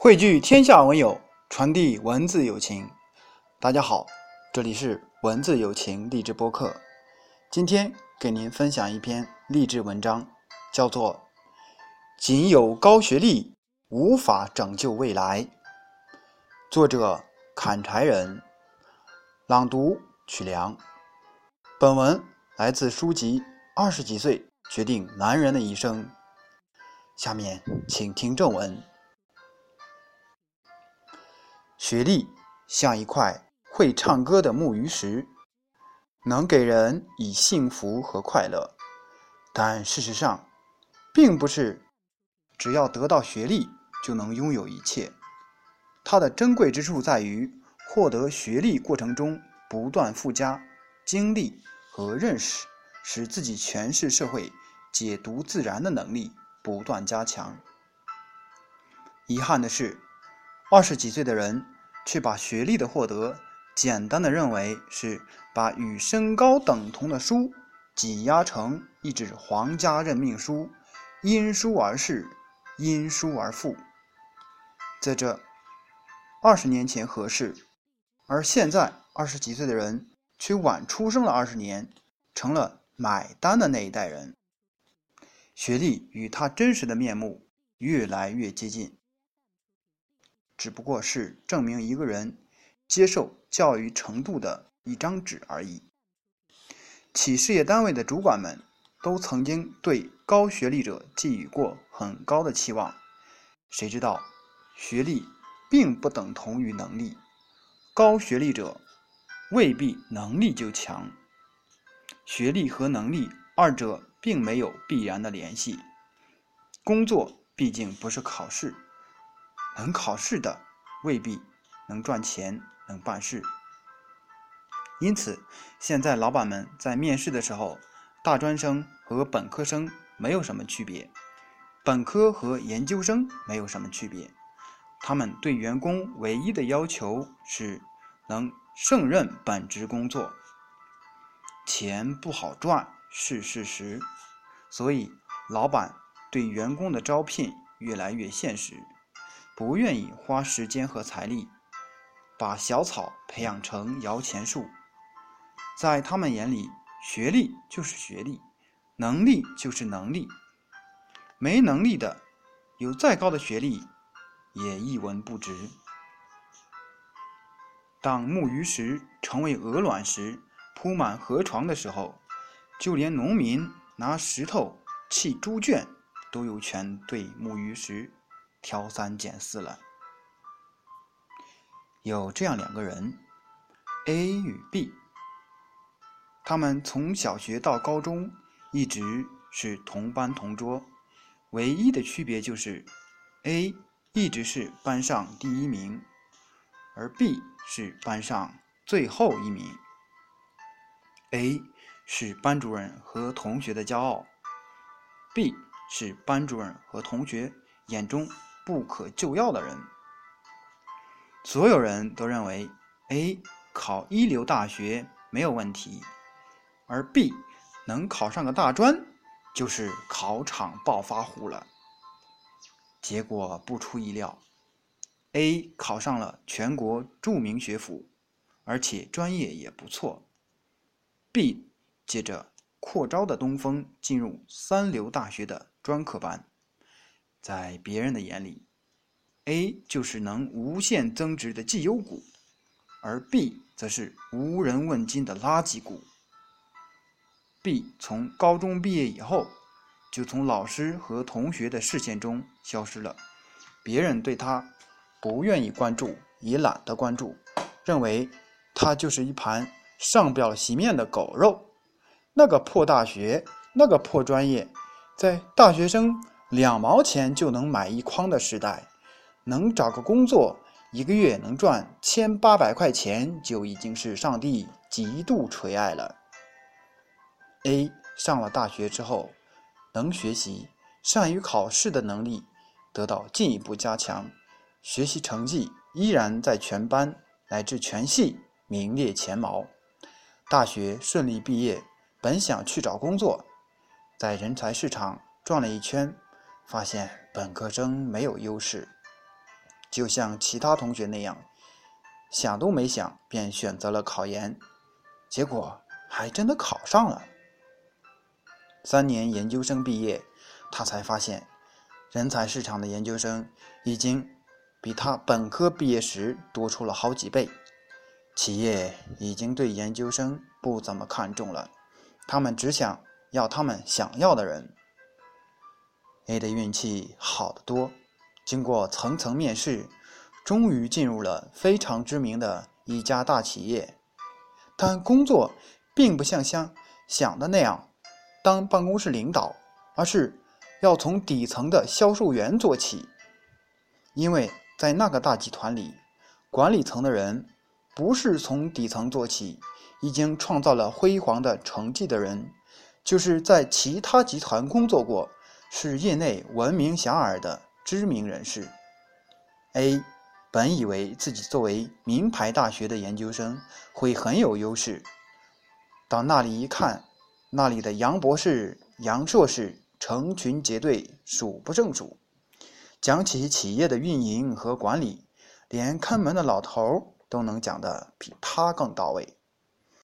汇聚天下文友，传递文字友情。大家好，这里是文字友情励志播客。今天给您分享一篇励志文章，叫做《仅有高学历无法拯救未来》。作者：砍柴人。朗读：曲梁。本文来自书籍《二十几岁决定男人的一生》。下面请听正文。学历像一块会唱歌的木鱼石，能给人以幸福和快乐。但事实上，并不是只要得到学历就能拥有一切。它的珍贵之处在于，获得学历过程中不断附加经历和认识，使自己诠释社会、解读自然的能力不断加强。遗憾的是。二十几岁的人却把学历的获得简单的认为是把与身高等同的书挤压成一纸皇家任命书，因书而仕，因书而富。在这二十年前合适，而现在二十几岁的人却晚出生了二十年，成了买单的那一代人。学历与他真实的面目越来越接近。只不过是证明一个人接受教育程度的一张纸而已。企事业单位的主管们都曾经对高学历者寄予过很高的期望，谁知道学历并不等同于能力，高学历者未必能力就强。学历和能力二者并没有必然的联系。工作毕竟不是考试。能考试的未必能赚钱、能办事，因此现在老板们在面试的时候，大专生和本科生没有什么区别，本科和研究生没有什么区别，他们对员工唯一的要求是能胜任本职工作。钱不好赚是事实，所以老板对员工的招聘越来越现实。不愿意花时间和财力把小草培养成摇钱树，在他们眼里，学历就是学历，能力就是能力，没能力的有再高的学历也一文不值。当木鱼石成为鹅卵石铺满河床的时候，就连农民拿石头砌猪圈都有权对木鱼石。挑三拣四了。有这样两个人，A 与 B，他们从小学到高中一直是同班同桌，唯一的区别就是 A 一直是班上第一名，而 B 是班上最后一名。A 是班主任和同学的骄傲，B 是班主任和同学眼中。不可救药的人，所有人都认为 A 考一流大学没有问题，而 B 能考上个大专就是考场暴发户了。结果不出意料，A 考上了全国著名学府，而且专业也不错。B 借着扩招的东风进入三流大学的专科班。在别人的眼里，A 就是能无限增值的绩优股，而 B 则是无人问津的垃圾股。B 从高中毕业以后，就从老师和同学的视线中消失了，别人对他不愿意关注，也懒得关注，认为他就是一盘上不了席面的狗肉。那个破大学，那个破专业，在大学生。两毛钱就能买一筐的时代，能找个工作，一个月能赚千八百块钱，就已经是上帝极度垂爱了。A 上了大学之后，能学习，善于考试的能力得到进一步加强，学习成绩依然在全班乃至全系名列前茅。大学顺利毕业，本想去找工作，在人才市场转了一圈。发现本科生没有优势，就像其他同学那样，想都没想便选择了考研，结果还真的考上了。三年研究生毕业，他才发现，人才市场的研究生已经比他本科毕业时多出了好几倍。企业已经对研究生不怎么看重了，他们只想要他们想要的人。A 的运气好得多，经过层层面试，终于进入了非常知名的一家大企业。但工作并不像想想的那样当办公室领导，而是要从底层的销售员做起。因为在那个大集团里，管理层的人。不是从底层做起，已经创造了辉煌的成绩的人，就是在其他集团工作过，是业内闻名遐迩的知名人士。A 本以为自己作为名牌大学的研究生会很有优势，到那里一看，那里的杨博士、杨硕士成群结队，数不胜数。讲起企业的运营和管理，连看门的老头。都能讲得比他更到位。